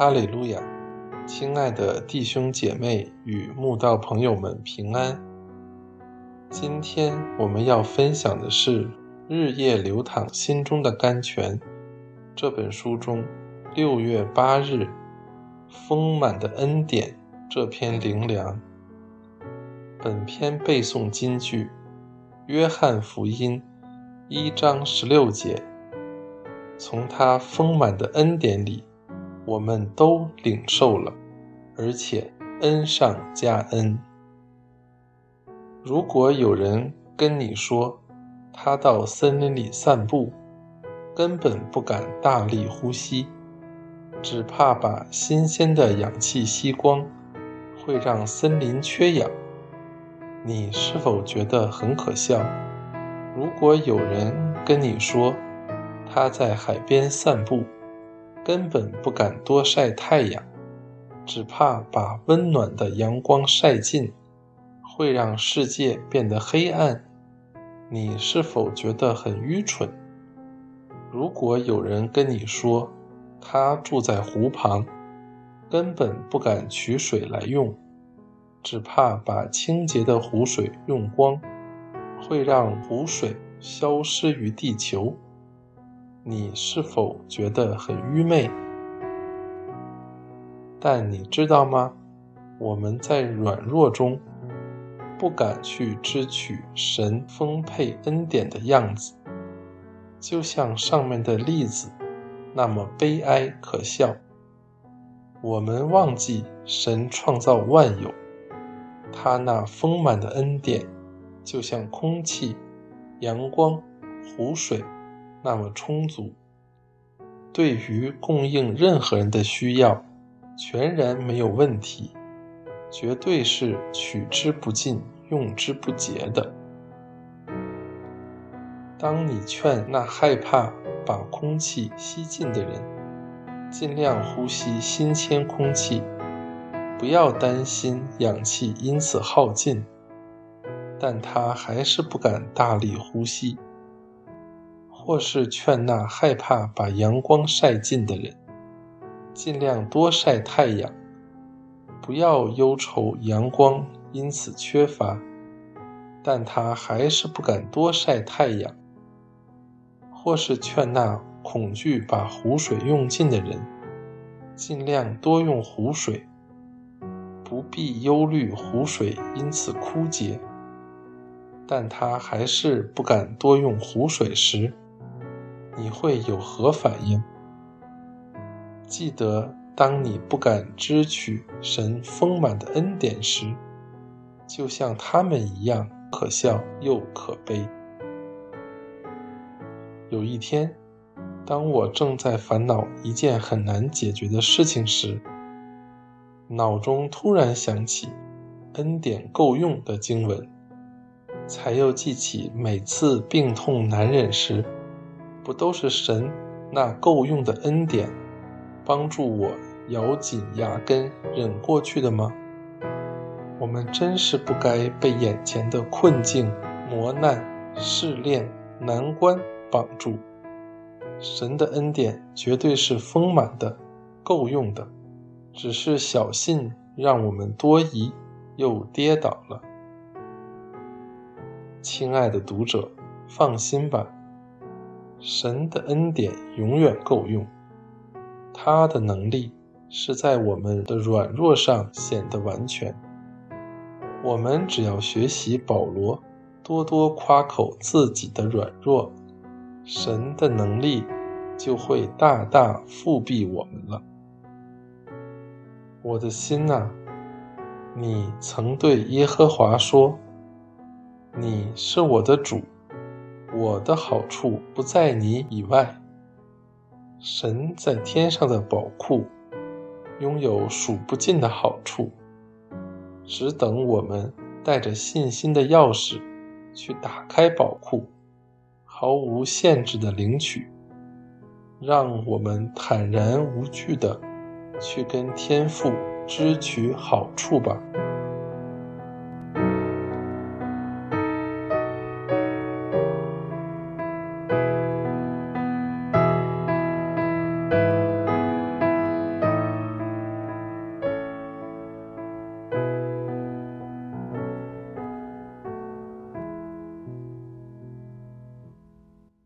哈利路亚！亲爱的弟兄姐妹与慕道朋友们平安。今天我们要分享的是《日夜流淌心中的甘泉》这本书中六月八日“丰满的恩典”这篇灵粮。本篇背诵金句：约翰福音一章十六节。从他丰满的恩典里。我们都领受了，而且恩上加恩。如果有人跟你说，他到森林里散步，根本不敢大力呼吸，只怕把新鲜的氧气吸光，会让森林缺氧，你是否觉得很可笑？如果有人跟你说，他在海边散步，根本不敢多晒太阳，只怕把温暖的阳光晒尽，会让世界变得黑暗。你是否觉得很愚蠢？如果有人跟你说，他住在湖旁，根本不敢取水来用，只怕把清洁的湖水用光，会让湖水消失于地球。你是否觉得很愚昧？但你知道吗？我们在软弱中不敢去支取神丰沛恩典的样子，就像上面的例子那么悲哀可笑。我们忘记神创造万有，他那丰满的恩典就像空气、阳光、湖水。那么充足，对于供应任何人的需要，全然没有问题，绝对是取之不尽、用之不竭的。当你劝那害怕把空气吸进的人，尽量呼吸新鲜空气，不要担心氧气因此耗尽，但他还是不敢大力呼吸。或是劝那害怕把阳光晒尽的人，尽量多晒太阳，不要忧愁阳光因此缺乏，但他还是不敢多晒太阳。或是劝那恐惧把湖水用尽的人，尽量多用湖水，不必忧虑湖水因此枯竭，但他还是不敢多用湖水时。你会有何反应？记得，当你不敢支取神丰满的恩典时，就像他们一样可笑又可悲。有一天，当我正在烦恼一件很难解决的事情时，脑中突然想起“恩典够用”的经文，才又记起每次病痛难忍时。不都是神那够用的恩典，帮助我咬紧牙根忍过去的吗？我们真是不该被眼前的困境、磨难、试炼、难关绑住。神的恩典绝对是丰满的、够用的，只是小信让我们多疑又跌倒了。亲爱的读者，放心吧。神的恩典永远够用，他的能力是在我们的软弱上显得完全。我们只要学习保罗，多多夸口自己的软弱，神的能力就会大大复庇我们了。我的心呐，你曾对耶和华说：“你是我的主。”我的好处不在你以外。神在天上的宝库，拥有数不尽的好处，只等我们带着信心的钥匙去打开宝库，毫无限制的领取。让我们坦然无惧的去跟天父支取好处吧。